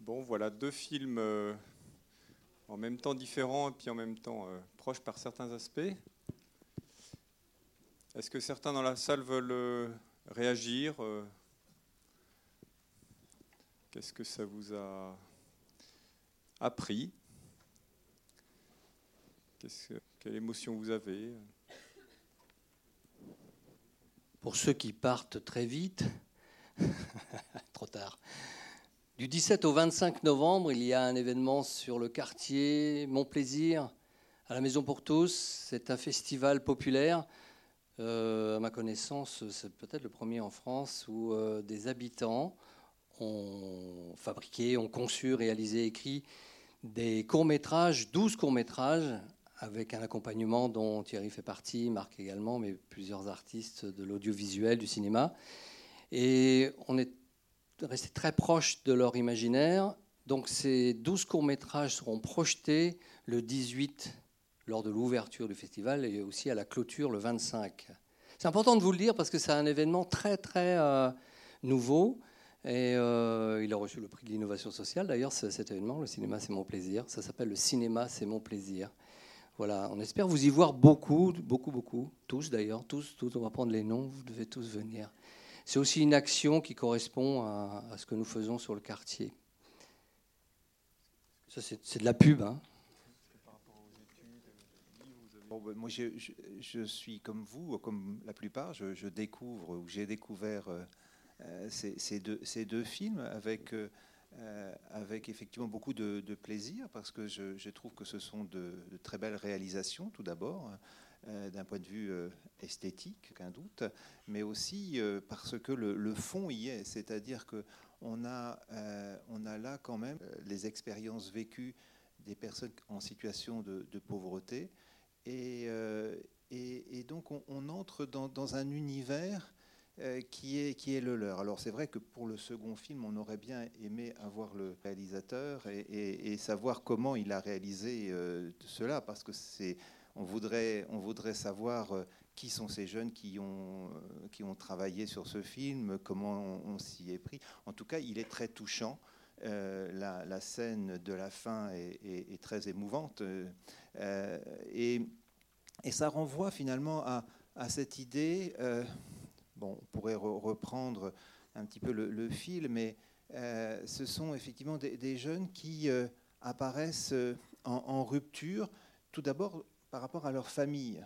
Bon, voilà deux films euh, en même temps différents et puis en même temps euh, proches par certains aspects. Est-ce que certains dans la salle veulent euh, réagir Qu'est-ce que ça vous a appris? Que- Quelle émotion vous avez? Pour ceux qui partent très vite, trop tard. Du 17 au 25 novembre, il y a un événement sur le quartier Mon Plaisir à la Maison pour tous. C'est un festival populaire. Euh, à ma connaissance, c'est peut-être le premier en France où euh, des habitants ont fabriqué, ont conçu, réalisé, écrit des courts-métrages, 12 courts-métrages, avec un accompagnement dont Thierry fait partie, Marc également, mais plusieurs artistes de l'audiovisuel, du cinéma. Et on est resté très proche de leur imaginaire. Donc ces 12 courts-métrages seront projetés le 18 lors de l'ouverture du festival et aussi à la clôture le 25. C'est important de vous le dire parce que c'est un événement très très euh, nouveau. Et euh, il a reçu le prix de l'innovation sociale. D'ailleurs, cet événement, le cinéma, c'est mon plaisir. Ça s'appelle le cinéma, c'est mon plaisir. Voilà, on espère vous y voir beaucoup, beaucoup, beaucoup. Tous d'ailleurs, tous, tous. On va prendre les noms. Vous devez tous venir. C'est aussi une action qui correspond à, ce que nous faisons sur le quartier. Ça, c'est de la pub. Hein. Moi, je, je- suis comme vous, comme la plupart, je, découvre ou j'ai découvert euh, euh, ces, ces deux, ces deux films avec, euh, euh, avec effectivement beaucoup de, plaisir parce que je, trouve que ce sont de, très belles réalisations, tout d'abord, euh, d'un point de vue euh, esthétique, aucun doute, mais aussi euh, parce que le, fond y est, c'est-à-dire que on a, on a là quand même les expériences vécues des personnes en situation de, pauvreté. Et, et, donc on, entre dans, un univers qui, est, qui est le leur. Alors c'est vrai que pour le second film, on aurait bien aimé avoir le réalisateur et, savoir comment il a réalisé euh, cela, parce que c'est, on voudrait, on voudrait savoir euh, qui sont ces jeunes qui ont, euh, qui ont travaillé sur ce film, comment on, s'y est pris. En tout cas, il est très touchant. Euh, la, scène de la fin est, très émouvante. Euh, euh, et, et ça renvoie finalement à, cette idée, euh, bon, on pourrait re- reprendre un petit peu le, fil, mais euh, ce sont effectivement des, jeunes qui euh, apparaissent euh, en, rupture, tout d'abord par rapport à leur famille.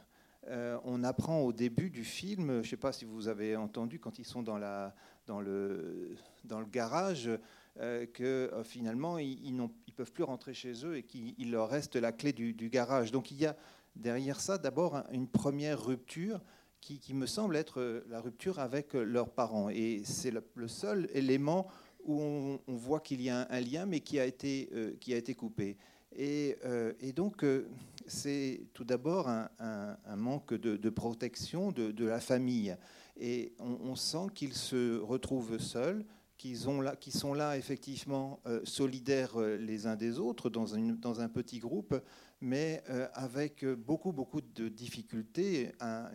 On apprend au début du film, je ne sais pas si vous avez entendu, quand ils sont dans, la, dans, le, dans le garage, que finalement, ils ne peuvent plus rentrer chez eux et qu'il il leur reste la clé du, garage. Donc il y a derrière ça d'abord un- une première rupture qui, me semble être euh, la rupture avec euh, leurs parents. Et c'est le, seul élément où on, voit qu'il y a un, lien, mais qui a été, euh, qui a été coupé. Et, donc, c'est tout d'abord un, manque de, protection de, la famille. Et on sent qu'ils se retrouvent seuls, qui sont là effectivement euh, solidaires euh, les uns des autres dans, un petit groupe, mais euh, avec beaucoup, beaucoup de difficultés, un,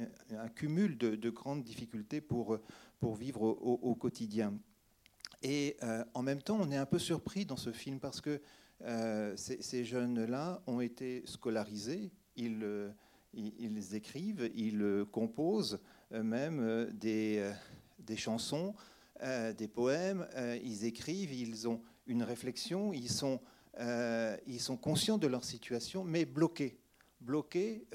cumul de, de grandes difficultés pour, pour vivre au, quotidien. Et en même temps, on est un peu surpris dans ce film parce que ces, jeunes-là ont été scolarisés, ils, ils, ils écrivent, ils composent euh, des, des chansons, euh, des poèmes, euh, ils écrivent, ils ont une réflexion, ils sont, euh, ils sont conscients de leur situation, mais bloqués. Bloqués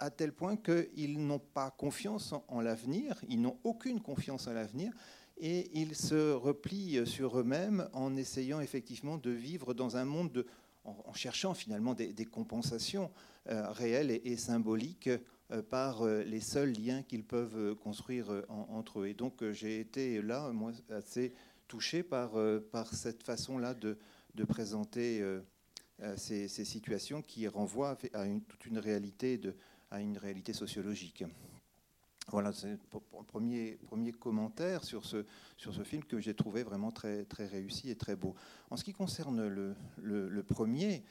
à tel point qu'ils n'ont pas confiance en, en l'avenir, ils n'ont aucune confiance en l'avenir, et ils se replient sur eux-mêmes en essayant effectivement de vivre dans un monde, de, en, cherchant finalement des, compensations réelles et, symboliques par euh, les seuls liens qu'ils peuvent euh, construire euh, en- entre eux. Et donc euh, j'ai été là, moi, assez touché par, euh, par cette façon-là de, de présenter euh, euh, ces, ces situations qui renvoient à une, toute une réalité, de, à une réalité sociologique. Voilà, c'est le premier, premier commentaire sur ce, sur ce film que j'ai trouvé vraiment très, très réussi et très beau. En ce qui concerne le, le premier,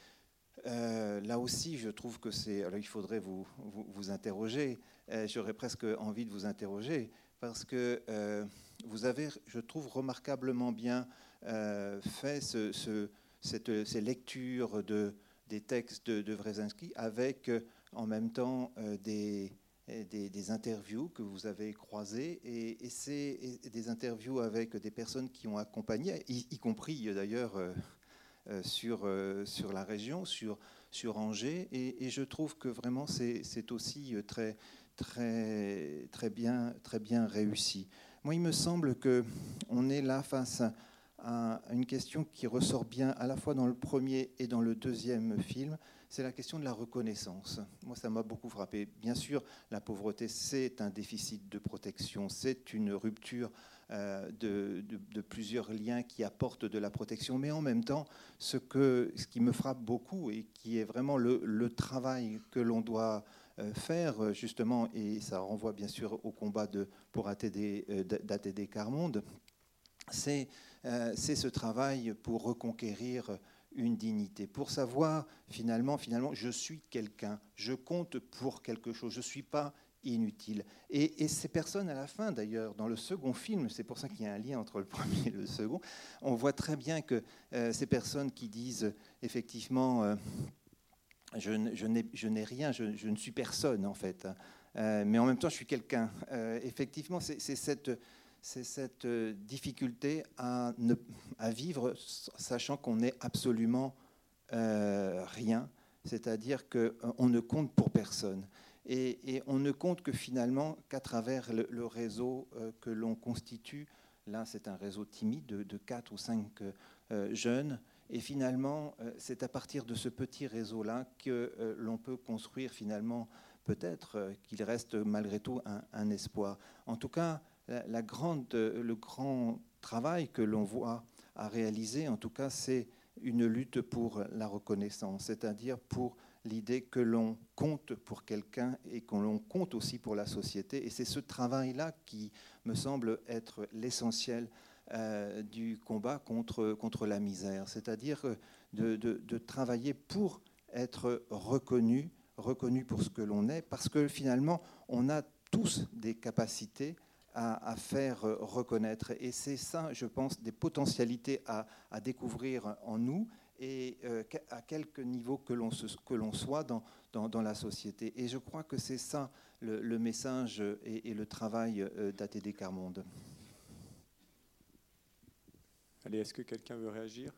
euh, là aussi, je trouve que c'est. Alors, il faudrait vous, vous, interroger. Euh, j'aurais presque envie de vous interroger parce que euh, vous avez, je trouve, remarquablement bien fait ce, cette, ces lectures de, des textes de, de avec en même temps des, des, interviews que vous avez croisées et, et c'est des interviews avec des personnes qui ont accompagné, y compris d'ailleurs sur, euh, sur la région, sur, sur Angers. Et, je trouve que vraiment c'est aussi euh, très, très, très, bien, très bien réussi. Moi, il me semble qu'on est là face à une question qui ressort bien à la fois dans le premier et dans le deuxième film, c'est la question de la reconnaissance. Moi, ça m'a beaucoup frappé. Bien sûr, la pauvreté, c'est un déficit de protection, c'est une rupture euh, de, plusieurs liens qui apportent de la protection, mais en même temps, ce, que, ce qui me frappe beaucoup et qui est vraiment le, travail que l'on doit euh, faire, justement, et ça renvoie bien sûr au combat de, pour ATD, euh, d'ATD Carmonde, c'est ce travail pour reconquérir une dignité, pour savoir finalement, finalement, je suis quelqu'un, je compte pour quelque chose, je ne suis pas inutile. Et, ces personnes, à la fin d'ailleurs, dans le second film, c'est pour ça qu'il y a un lien entre le premier et le second, on voit très bien que euh, ces personnes qui disent effectivement, euh, je, n'ai rien, je, ne suis personne en fait, euh, mais en même temps je suis quelqu'un. effectivement, c'est cette, difficulté à, à vivre sachant qu'on n'est absolument rien, c'est-à-dire qu'on ne compte pour personne. Et, on ne compte que finalement qu'à travers le, réseau euh, que l'on constitue. Là, c'est un réseau timide de, de 4 ou 5 euh, jeunes. Et finalement, euh, c'est à partir de ce petit réseau-là que l'on peut construire finalement, peut-être qu'il reste malgré tout un, espoir. En tout cas, la, grande, le grand travail que l'on voit à réaliser, en tout cas, c'est une lutte pour la reconnaissance, c'est-à-dire pour l'idée que l'on compte pour quelqu'un et qu'on l'on compte aussi pour la société. Et c'est ce travail-là qui me semble être l'essentiel euh, du combat contre, contre la misère, c'est-à-dire de, de, travailler pour être reconnu, reconnu pour ce que l'on est, parce que finalement, on a tous des capacités à, faire reconnaître. Et c'est ça, je pense, des potentialités à, à découvrir en nous et euh, à quelque niveau que l'on soit dans, dans, la société. Et je crois que c'est ça le, message et, le travail euh, d'ATD Carmonde. Allez, est-ce que quelqu'un veut réagir?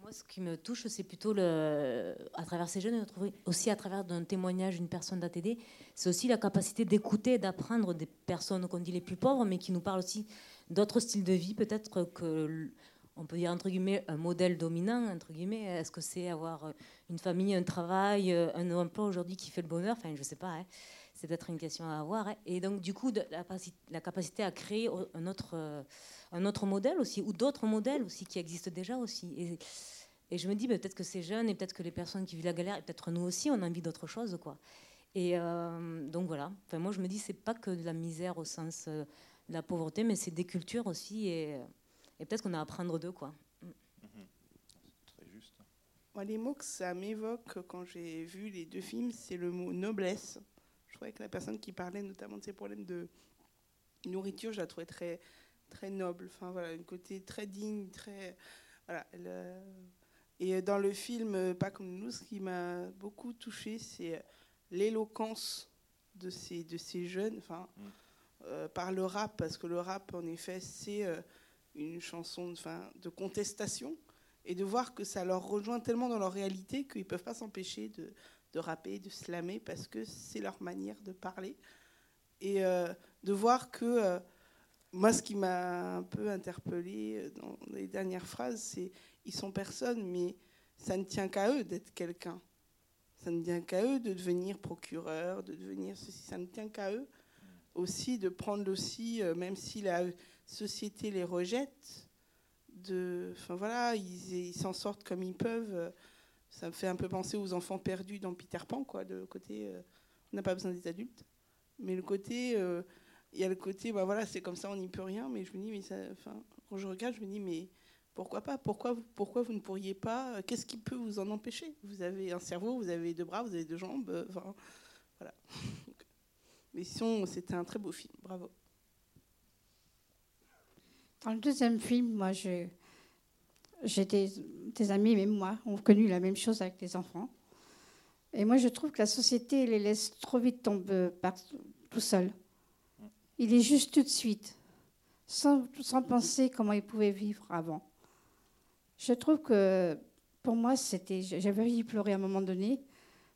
Moi, ce qui me touche, c'est plutôt le, à travers ces jeunes, aussi à travers d'un témoignage d'une personne d'ATD, c'est aussi la capacité d'écouter, d'apprendre des personnes qu'on dit les plus pauvres, mais qui nous parlent aussi d'autres styles de vie, peut-être que on peut dire entre guillemets un modèle dominant entre guillemets. Est-ce que c'est avoir euh, une famille un travail euh, un emploi aujourd'hui qui fait le bonheur? Enfin je sais pas hein. c'est peut-être une question à avoir hein. et donc du coup la, capacité à créer un autre euh, un autre modèle aussi ou d'autres modèles aussi qui existent déjà aussi. Et, je me dis peut-être que ces jeunes et peut-être que les personnes qui vivent la galère et peut-être nous aussi on a envie d'autre chose quoi. Et donc voilà. Enfin moi je me dis c'est pas que de la misère au sens de la pauvreté mais c'est des cultures aussi et peut-être qu'on a à apprendre d'eux, quoi. Mhm. Très juste. Moi, les mots que ça m'évoque quand j'ai vu les deux films, c'est le mot noblesse. Je trouvais que la personne qui parlait notamment de ces problèmes de nourriture, je la trouvais très, très noble. Enfin, voilà, un côté très digne, très. Voilà. Euh, et dans le film Pas comme nous, ce qui m'a beaucoup touché, c'est l'éloquence de ces, de ces jeunes, enfin, mm. euh, par le rap, parce que le rap, en effet, c'est. Euh, une chanson enfin, de contestation et de voir que ça leur rejoint tellement dans leur réalité qu'ils ne peuvent pas s'empêcher de, de, rapper, de slammer parce que c'est leur manière de parler. Et euh, de voir que euh, moi, ce qui m'a un peu interpellé dans les dernières phrases, c'est ils sont personne, mais ça ne tient qu'à eux d'être quelqu'un. Ça ne tient qu'à eux de devenir procureur, de devenir ceci. Ça ne tient qu'à eux aussi de prendre aussi, euh, même si la société les rejette, de, enfin voilà, ils s'en sortent comme ils peuvent. Ça me fait un peu penser aux enfants perdus dans Peter Pan, quoi. Le côté, euh, on n'a pas besoin des adultes, mais le côté, euh, il y a le côté, bah voilà, c'est comme ça, on n'y peut rien. Mais je me dis, mais ça, enfin, quand je regarde, je me dis, mais pourquoi pas? Pourquoi, pourquoi vous ne pourriez pas? Qu'est-ce qui peut vous en empêcher? Vous avez un cerveau, vous avez deux bras, vous avez deux jambes. Enfin, voilà. Mais sinon, c'était un très beau film. Bravo. Dans le deuxième film, moi, j'ai des, amis, même moi, ont connu la même chose avec les enfants. Et moi, je trouve que la société les laisse trop vite tomber par, tout seul. Il est juste tout de suite, sans, penser comment ils pouvaient vivre avant. Je trouve que pour moi, c'était, j'avais envie de pleurer à un moment donné,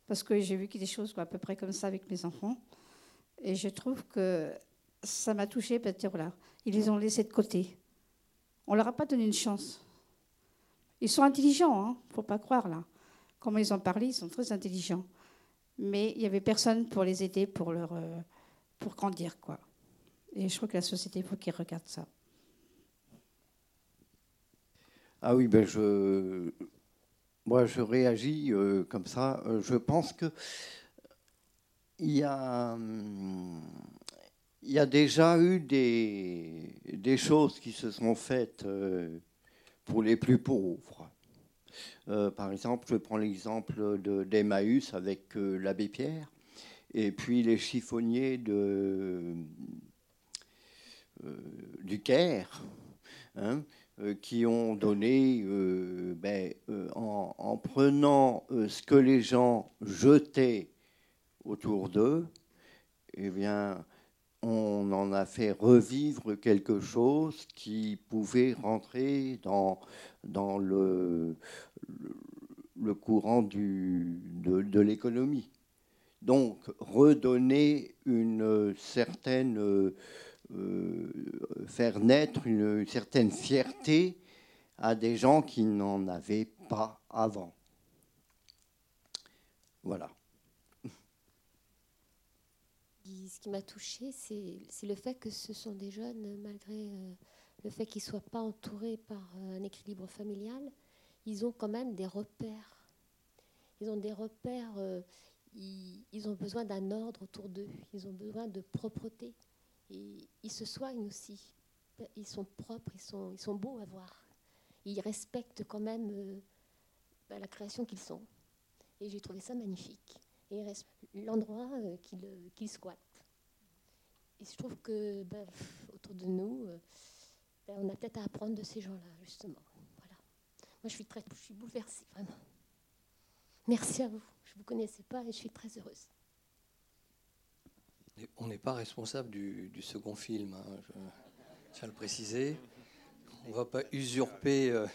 parce que j'ai vu des choses à peu près comme ça avec mes enfants. Et je trouve que ça m'a touchée, que voilà, ils les ont laissés de côté. On leur a pas donné une chance. Ils sont intelligents, ne hein, faut pas croire là. Comment ils ont parlé, ils sont très intelligents. Mais il n'y avait personne pour les aider, pour, leur, euh, pour grandir. quoi. Et je crois que la société, il faut qu'ils regardent ça. Ah oui, ben je, moi je réagis euh, comme ça. Euh, je pense que il y a, hum, il y a déjà eu des, choses qui se sont faites euh, pour les plus pauvres. par exemple, je prends l'exemple d'Emmaüs avec l'abbé Pierre, et puis les chiffonniers de, du Caire. Hein, euh, qui ont donné, euh, ben, euh, en, prenant ce que les gens jetaient autour d'eux, eh bien, on en a fait revivre quelque chose qui pouvait rentrer dans, le, courant de l'économie. Donc, redonner une certaine euh, faire naître une, certaine fierté à des gens qui n'en avaient pas avant. Voilà. Ce qui m'a touchée, c'est le fait que ce sont des jeunes, malgré euh, le fait qu'ils ne soient pas entourés par euh, un équilibre familial, ils ont quand même des repères. Ils ont des repères, ils, ils, ont besoin d'un ordre autour d'eux, ils ont besoin de propreté ils se soignent aussi. Ils sont propres, ils sont, ils sont beaux à voir. Ils respectent quand même euh, bah, la création qu'ils sont. Et j'ai trouvé ça magnifique. Et l'endroit euh, qu'ils squattent. Et je trouve que bah, autour de nous, euh, bah, on a peut-être à apprendre de ces gens-là, justement. Voilà. Moi, je suis, très, je suis bouleversée, vraiment. Merci à vous. Je ne vous connaissais pas et je suis très heureuse. On n'est pas responsable du, second film, hein, je tiens à le préciser. On ne va pas usurper euh,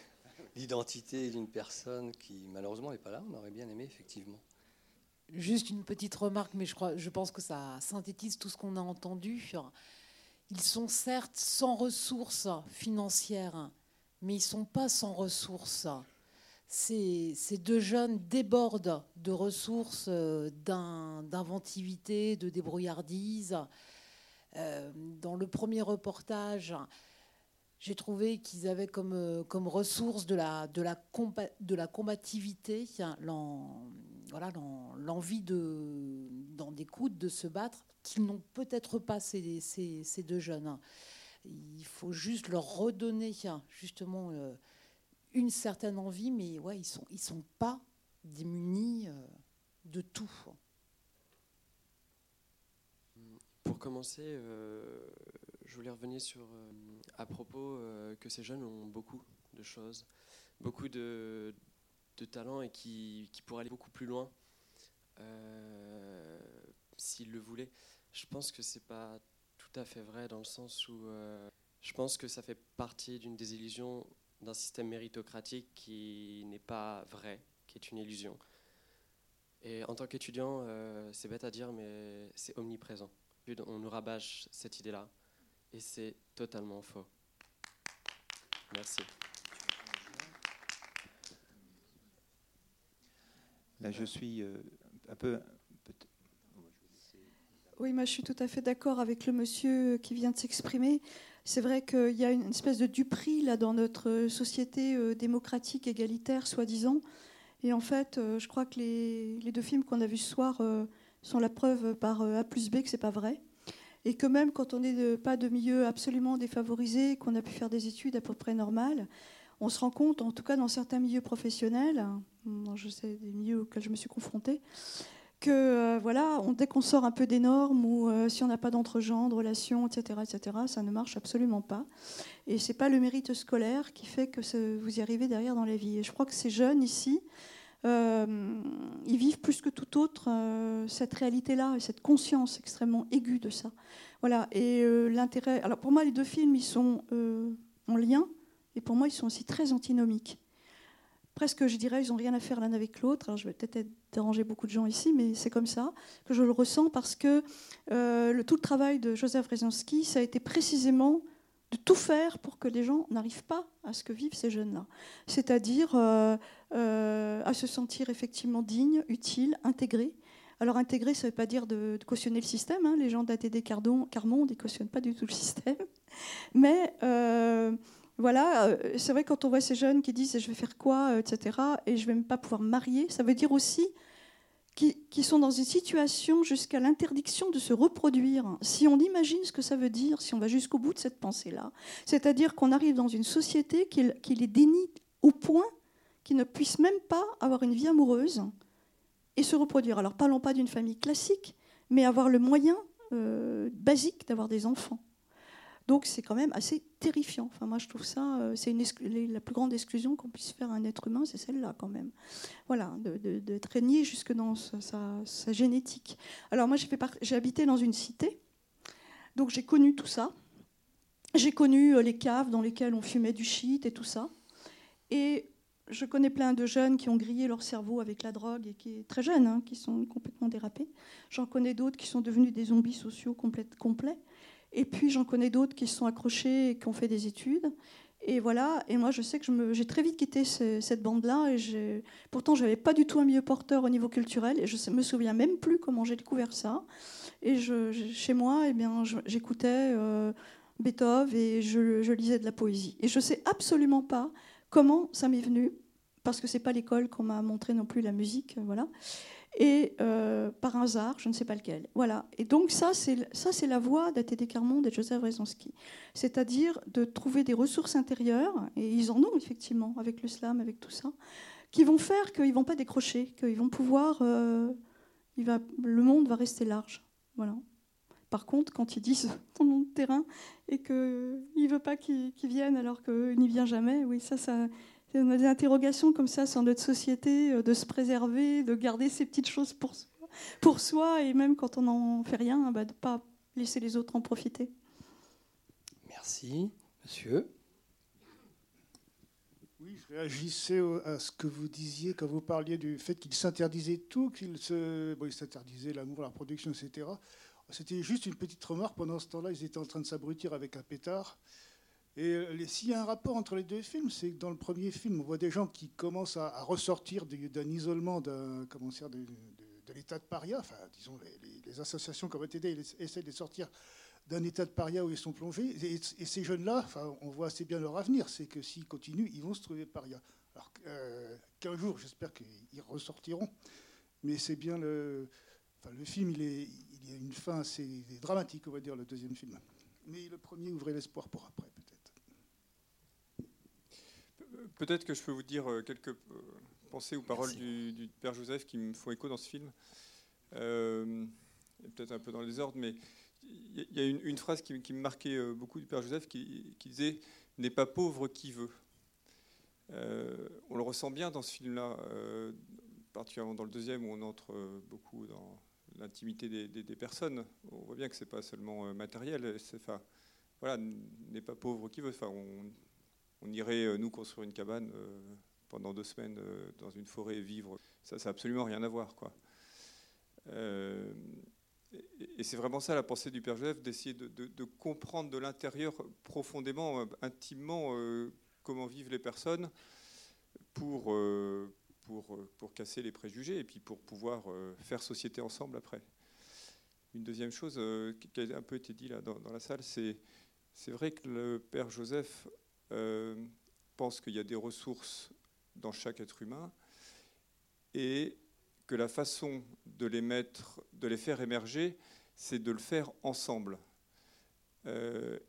l'identité d'une personne qui malheureusement n'est pas là. On aurait bien aimé, effectivement. Juste une petite remarque, mais je, crois, je pense que ça synthétise tout ce qu'on a entendu. Ils sont certes sans ressources financières, mais ils ne sont pas sans ressources ces, deux jeunes débordent de ressources, euh, d'inventivité, de débrouillardise. Euh, dans le premier reportage, j'ai trouvé qu'ils avaient comme, euh, comme ressource de la, de la, de la combativité, l'envie de, dans des coudes de se battre, qu'ils n'ont peut-être pas ces, ces, deux jeunes. Il faut juste leur redonner justement une certaine envie, mais ouais, ils sont, sont pas démunis euh, de tout. Pour commencer, euh, je voulais revenir sur euh, à propos que ces jeunes ont beaucoup de choses, beaucoup de, de talents et qui, pourraient aller beaucoup plus loin s'ils le voulaient. Je pense que c'est pas tout à fait vrai dans le sens où je pense que ça fait partie d'une désillusion d'un système méritocratique qui n'est pas vrai, qui est une illusion. Et en tant qu'étudiant, euh, c'est bête à dire, mais c'est omniprésent. On nous rabâche cette idée-là, et c'est totalement faux. Merci. Là, je suis euh, un peu. Oui, moi je suis tout à fait d'accord avec le monsieur qui vient de s'exprimer. C'est vrai qu'il y a une espèce de duperie là dans notre société euh, démocratique égalitaire, soi-disant. Et en fait, euh, je crois que les, deux films qu'on a vus ce soir sont la preuve par A plus B que c'est pas vrai. Et que même quand on n'est pas de milieu absolument défavorisé, qu'on a pu faire des études à peu près normales, on se rend compte, en tout cas dans certains milieux professionnels, je sais des milieux auxquels je me suis confrontée, que euh, voilà, on, dès qu'on sort un peu des normes ou euh, si on n'a pas d'entre-gens, de relations, etc., etc., ça ne marche absolument pas. Et c'est pas le mérite scolaire qui fait que vous y arrivez derrière dans la vie. Et je crois que ces jeunes ici, euh, ils vivent plus que tout autre cette réalité-là et cette conscience extrêmement aiguë de ça. Voilà. Et l'intérêt. Alors pour moi, les deux films, ils sont en lien, et pour moi, ils sont aussi très antinomiques presque, je dirais, ils n'ont rien à faire l'un avec l'autre. Je vais peut-être déranger beaucoup de gens ici, mais c'est comme ça que je le ressens parce que euh, le, tout le travail de Joseph Rezanski, ça a été précisément de tout faire pour que les gens n'arrivent pas à ce que vivent ces jeunes-là. C'est-à-dire euh, euh, à se sentir effectivement dignes, utiles, intégrés. Alors intégrer, ça ne veut pas dire de, cautionner le système. Hein. Les gens d'ATD Carmonde, ils ne cautionnent pas du tout le système. Mais voilà, euh, c'est vrai quand on voit ces jeunes qui disent je vais faire quoi, euh, etc., et je vais même pas pouvoir me marier, ça veut dire aussi qu'ils sont dans une situation jusqu'à l'interdiction de se reproduire. Si on imagine ce que ça veut dire, si on va jusqu'au bout de cette pensée-là, c'est-à-dire qu'on arrive dans une société qui, les dénie au point qu'ils ne puissent même pas avoir une vie amoureuse et se reproduire. Alors parlons pas d'une famille classique, mais avoir le moyen euh, basique d'avoir des enfants. Donc c'est quand même assez terrifiant. Enfin, moi, je trouve ça, euh, c'est la plus grande exclusion qu'on puisse faire à un être humain, c'est celle-là quand même. Voilà, de, régner jusque dans sa, génétique. Alors moi, j'ai habité dans une cité, donc j'ai connu tout ça. J'ai connu euh, les caves dans lesquelles on fumait du shit et tout ça. Et je connais plein de jeunes qui ont grillé leur cerveau avec la drogue et qui très jeunes, hein, qui sont complètement dérapés. J'en connais d'autres qui sont devenus des zombies sociaux complets. Et puis j'en connais d'autres qui se sont accrochés et qui ont fait des études. Et voilà, et moi je sais que j'ai très vite quitté cette bande-là. Et pourtant, je n'avais pas du tout un milieu porteur au niveau culturel. Et je ne me souviens même plus comment j'ai découvert ça. Et chez moi, eh j'écoutais euh, Beethoven et je, je, lisais de la poésie. Et je ne sais absolument pas comment ça m'est venu, parce que ce n'est pas l'école qu'on m'a montré non plus la musique. Voilà et euh, par hasard, je ne sais pas lequel. Voilà. Et donc ça, c'est ça, c'est la voie d'A.T.D. Carmonde et Joseph Rezonski, c'est-à-dire de trouver des ressources intérieures, et ils en ont effectivement avec le slam, avec tout ça, qui vont faire qu'ils vont pas décrocher, qu'ils vont pouvoir, euh, le monde va rester large. Voilà. Par contre, quand ils disent ton nom de terrain et qu'il ne veut pas qu'il vienne alors qu'il n'y vient jamais, oui, ça, ça, des interrogations comme ça sur notre société, euh, de se préserver, de garder ces petites choses pour soi, pour soi et même quand on n'en fait rien, bah, de ne pas laisser les autres en profiter. Merci. Monsieur Oui, je réagissais à ce que vous disiez quand vous parliez du fait qu'il s'interdisait tout, qu'il se, bon, s'interdisait l'amour, la production, etc. C'était juste une petite remarque. Pendant ce temps-là, ils étaient en train de s'abrutir avec un pétard. Et euh, s'il y a un rapport entre les deux films, c'est que dans le premier film, on voit des gens qui commencent à, ressortir d'un isolement, d'un, de, de, l'état de paria. Enfin, disons, les, associations comme ATD essaient de sortir d'un état de paria où ils sont plongés. Et, ces jeunes-là, enfin, on voit assez bien leur avenir. C'est que s'ils continuent, ils vont se trouver paria. Alors euh, qu'un jour, j'espère qu'ils ressortiront. Mais c'est bien le. Enfin, le film, il, est, a une fin assez dramatique, on va dire, le deuxième film. Mais le premier ouvrait l'espoir pour après, peut-être. Que je peux vous dire euh, quelques euh, pensées ou paroles du, Père Joseph qui me font écho dans ce film. Euh, peut-être un peu dans les ordres, mais il y a une, phrase qui, me marquait beaucoup du Père Joseph qui, disait N'est pas pauvre qui veut. on le ressent bien dans ce film-là, particulièrement dans le deuxième où on entre beaucoup dans l'intimité des, personnes. On voit bien que c'est pas seulement matériel. Enfin, voilà, n'est pas pauvre qui veut. Enfin, on, on irait, euh, nous, construire une cabane euh, pendant deux semaines euh, dans une forêt et vivre. Ça, ça n'a absolument rien à voir. Et c'est vraiment ça la pensée du Père Joseph, d'essayer de, comprendre de l'intérieur profondément, intimement, comment vivent les personnes pour, casser les préjugés et puis pour pouvoir faire société ensemble après. Une deuxième chose qui a un peu été dit là dans, dans la salle, c'est c'est vrai que le Père Joseph pense qu'il y a des ressources dans chaque être humain et que la façon de les mettre, de les faire émerger, c'est de le faire ensemble. Euh,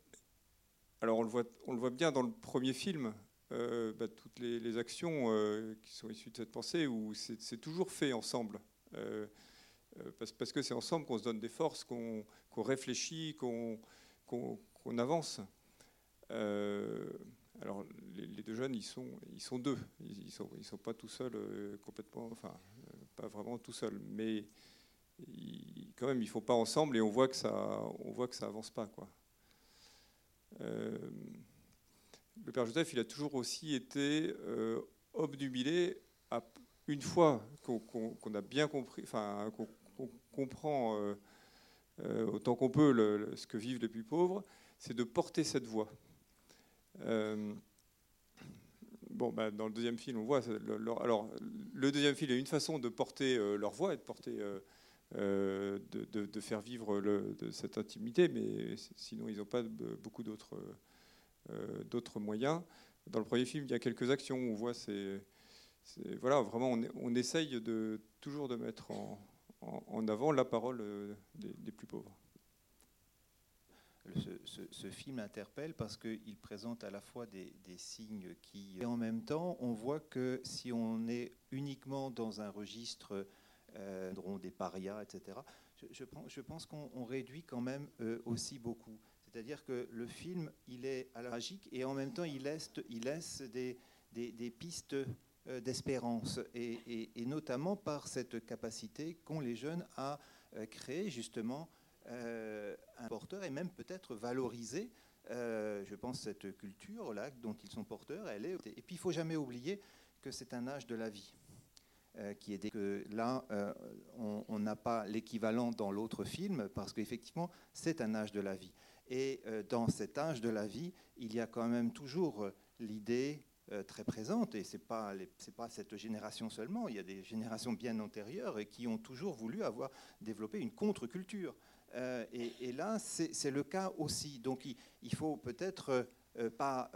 alors on le, voit, on le voit bien dans le premier film, euh, bah, toutes les, actions euh, qui sont issues de cette pensée, où c'est toujours fait ensemble. Euh, parce, que c'est ensemble qu'on se donne des forces, qu'on réfléchit, qu'on avance. Alors, les, deux jeunes, ils sont, ils sont deux. Ils ne sont, pas tout seuls, complètement, enfin, pas vraiment tout seuls. Mais quand même, ils ne font pas ensemble et on voit que ça on voit que ça avance pas. Quoi le Père Joseph, il a toujours aussi été euh, obnubilé à, une fois qu'on a bien compris, enfin qu'on comprend euh, euh, autant qu'on peut ce que vivent les plus pauvres, c'est de porter cette voix. Bon, bah, dans le deuxième film, on voit. alors, le deuxième film est une façon de porter leur voix et de porter, de, faire vivre de cette intimité, mais sinon ils n'ont pas beaucoup d'autres euh, moyens. Dans le premier film, il y a quelques actions on voit voilà, vraiment, on, essaye de, toujours de mettre en, avant la parole euh, des, plus pauvres. Ce, film interpelle parce qu'il présente à la fois des, signes qui... Et en même temps, on voit que si on est uniquement dans un registre euh, des parias, etc., je, pense qu'on réduit quand même aussi beaucoup. C'est-à-dire que le film, il est à tragique et en même temps, il laisse, des, pistes euh, d'espérance, et, notamment par cette capacité qu'ont les jeunes à euh, créer justement euh, un porteur et même peut-être valoriser, je pense, cette culture-là dont ils sont porteurs. Et puis, il faut jamais oublier que c'est un âge de la vie. qui est que là, on n'a pas l'équivalent dans l'autre film, parce qu'effectivement, c'est un âge de la vie. Et euh, dans cet âge de la vie, il y a quand même toujours euh, l'idée euh, très présente, et ce n'est pas, pas cette génération seulement, il y a des générations bien antérieures et qui ont toujours voulu avoir développé une contre-culture. Et, là, c'est le cas aussi. Donc il, il faut peut-être pas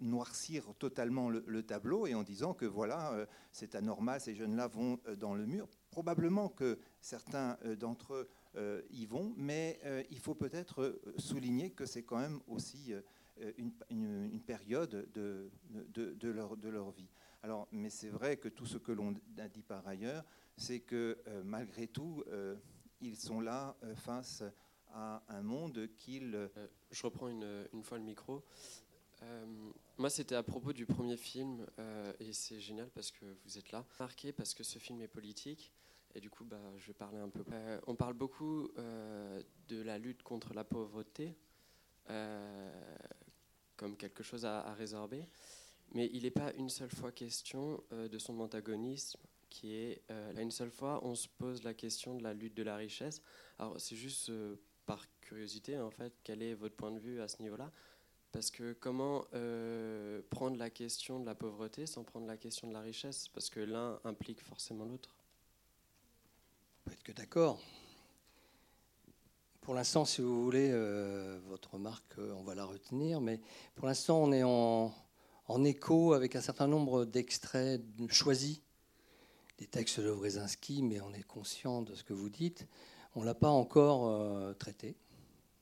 noircir totalement le, tableau et en disant que voilà, c'est anormal, ces jeunes-là vont dans le mur. Probablement que certains d'entre eux euh, y vont, mais euh, il faut peut-être euh, souligner que c'est quand même aussi une, période de, de, leur, de leur vie. Alors, mais c'est vrai que tout ce que l'on a dit par ailleurs, c'est que malgré tout, ils sont là face à un monde qu'ils... je reprends une, fois le micro. moi, c'était à propos du premier film, et c'est génial parce que vous êtes là. Marqué parce que ce film est politique, et du coup, bah, je vais parler un peu. Euh, on parle beaucoup euh, de la lutte contre la pauvreté euh, comme quelque chose à, résorber, mais il n'est pas une seule fois question de son antagonisme, qui est là une seule fois, on se pose la question de la lutte de la richesse. Alors c'est juste par curiosité, en fait, quel est votre point de vue à ce niveau-là? Parce que comment prendre la question de la pauvreté sans prendre la question de la richesse? Parce que l'un implique forcément l'autre peut être que d'accord. Pour l'instant, si vous voulez, euh, votre remarque, euh, on va la retenir, mais pour l'instant, on est en, écho avec un certain nombre d'extraits choisis des textes de Wrezinski, mais on est conscient de ce que vous dites. On ne l'a pas encore euh, traité,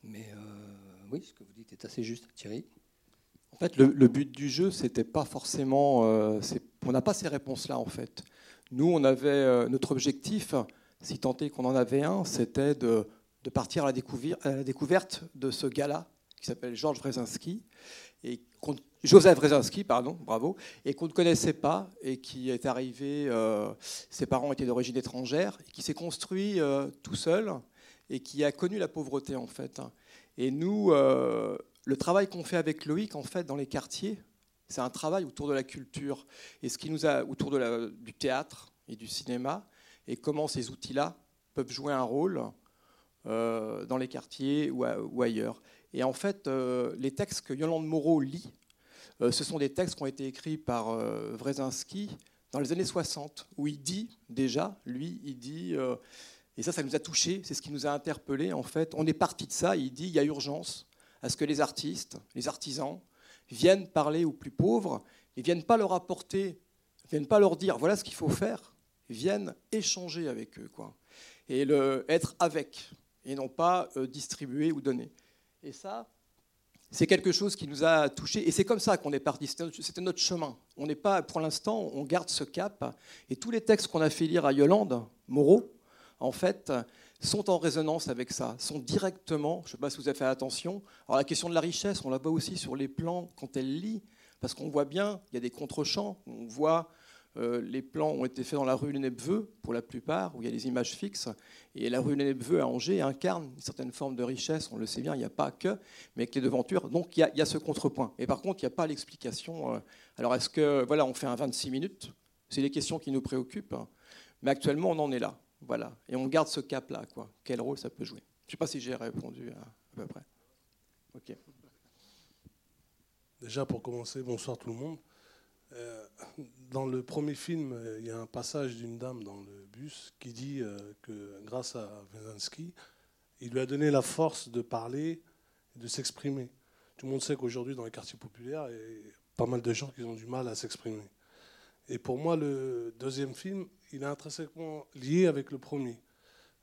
mais oui, ce que vous dites est assez juste, Thierry. En fait, le, but du jeu, c'était pas forcément. on n'a pas ces réponses-là, en fait. Nous, on avait notre objectif si tant est qu'on en avait un, c'était de, partir à la, découverte de ce gars-là, qui s'appelle Georges Brzezinski, et Joseph Brzezinski, pardon, bravo, et qu'on ne connaissait pas, et qui est arrivé, euh, ses parents étaient d'origine étrangère, et qui s'est construit euh, tout seul, et qui a connu la pauvreté, en fait. Et nous, euh, le travail qu'on fait avec Loïc, en fait, dans les quartiers, c'est un travail autour de la culture, et ce qui nous a, autour de du théâtre et du cinéma, et comment ces outils-là peuvent jouer un rôle dans les quartiers ou, ailleurs. Et en fait, euh, les textes que Yolande Moreau lit, euh, ce sont des textes qui ont été écrits par Wrezinski dans les années 60, où il dit déjà, lui, il dit, et ça, ça nous a touchés, c'est ce qui nous a interpellés, en fait, on est parti de ça, il dit, il y a urgence à ce que les artistes, les artisans, viennent parler aux plus pauvres, et viennent pas leur apporter, viennent pas leur dire, voilà ce qu'il faut faire, viennent échanger avec eux, quoi. Et être avec, et non pas euh, distribuer ou donner. Et ça, c'est quelque chose qui nous a touchés. Et c'est comme ça qu'on est parti. C'était notre chemin. On n'est pas, pour l'instant, on garde ce cap. Et tous les textes qu'on a fait lire à Yolande, Moreau, en fait, sont en résonance avec ça, sont directement, je ne sais pas si vous avez fait attention, alors la question de la richesse, on la voit aussi sur les plans quand elle lit, parce qu'on voit bien, il y a des contre-champs, on voit euh, les plans ont été faits dans la rue Lenebveux, pour la plupart, où il y a des images fixes. Et la rue Lenebveux à Angers incarne une certaine forme de richesse, on le sait bien, il n'y a pas que, mais avec les devantures. Donc il y a, ce contrepoint. Et par contre, il n'y a pas l'explication. Euh, alors est-ce que, voilà, on fait un 26 minutes? C'est les questions qui nous préoccupent. Hein. Mais actuellement, on en est là. Voilà. Et on garde ce cap-là. Quoi. Quel rôle ça peut jouer? Je ne sais pas si j'ai répondu à, à peu près. Ok. Déjà, pour commencer, bonsoir tout le monde. Euh, dans le premier film, il y a un passage d'une dame dans le bus qui dit euh, que grâce à Wezinski, il lui a donné la force de parler, de s'exprimer. Tout le monde sait qu'aujourd'hui, dans les quartiers populaires, il y a pas mal de gens qui ont du mal à s'exprimer. Et pour moi, le deuxième film, il est intrinsèquement lié avec le premier.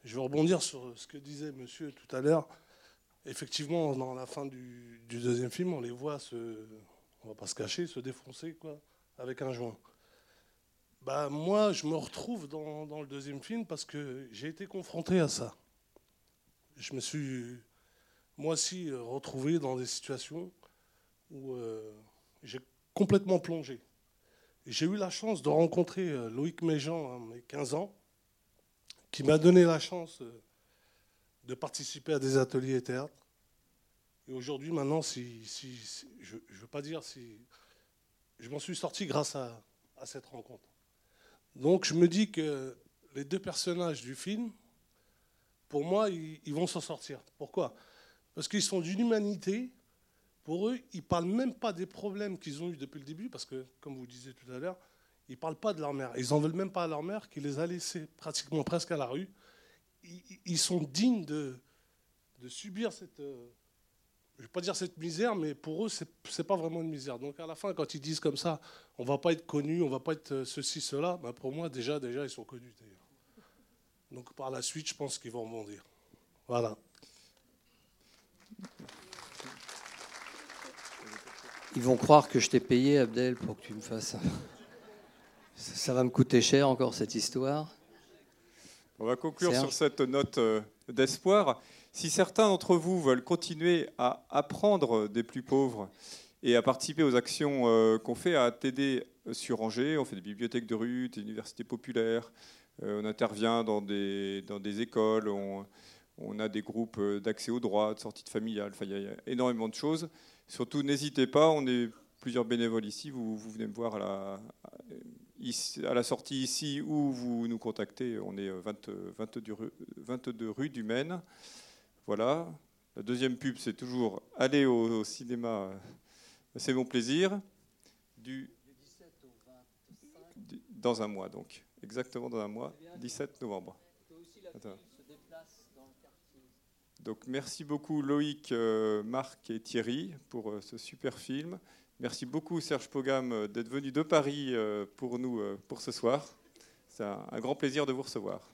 Je vais rebondir sur ce que disait monsieur tout à l'heure. Effectivement, dans la fin du, du, deuxième film, on les voit se, on va pas se cacher, se défoncer, quoi avec un joint. Bah, moi, je me retrouve dans, dans le deuxième film parce que j'ai été confronté à ça. Je me suis, moi aussi, retrouvé dans des situations où euh, j'ai complètement plongé. J'ai eu la chance de rencontrer euh, Loïc Méjean à mes 15 ans, qui m'a donné la chance euh, de participer à des ateliers théâtre. Et aujourd'hui, maintenant, si, si, je ne veux pas dire si je m'en suis sorti grâce à, cette rencontre. Donc je me dis que les deux personnages du film, pour moi, ils, vont s'en sortir. Pourquoi? Parce qu'ils sont d'une humanité. Pour eux, ils ne parlent même pas des problèmes qu'ils ont eus depuis le début, parce que, comme vous disiez tout à l'heure, ils ne parlent pas de leur mère. Ils n'en veulent même pas à leur mère qui les a laissés pratiquement presque à la rue. Ils, sont dignes de, subir cette, euh, je ne vais pas dire cette misère, mais pour eux, ce n'est pas vraiment une misère. Donc à la fin, quand ils disent comme ça, on ne va pas être connu, on ne va pas être euh, ceci, cela, ben pour moi, déjà, déjà, ils sont connus d'ailleurs. Donc par la suite, je pense qu'ils vont rebondir. Voilà. Ils vont croire que je t'ai payé, Abdel, pour que tu me fasses. Ça va me coûter cher encore cette histoire. On va conclure sur cette note euh, d'espoir. Si certains d'entre vous veulent continuer à apprendre des plus pauvres et à participer aux actions euh, qu'on fait à TD sur Angers, on fait des bibliothèques de rue, des universités populaires, euh, on intervient dans des, écoles, on, a des groupes d'accès aux droits, de sortie de familiale, enfin, il y a énormément de choses. Surtout, n'hésitez pas, on est plusieurs bénévoles ici, vous, venez me voir à la, sortie ici ou vous nous contactez, on est 20, 22, 22 rue du Maine. Voilà. La deuxième pub, c'est toujours aller au, cinéma, euh, c'est mon plaisir. Du, 17 au 25. dans un mois, donc. Exactement dans un mois, 17 novembre. Donc merci beaucoup Loïc, euh, Marc et Thierry pour euh, ce super film. Merci beaucoup Serge Pogam d'être venu de Paris pour nous pour ce soir. C'est un grand plaisir de vous recevoir.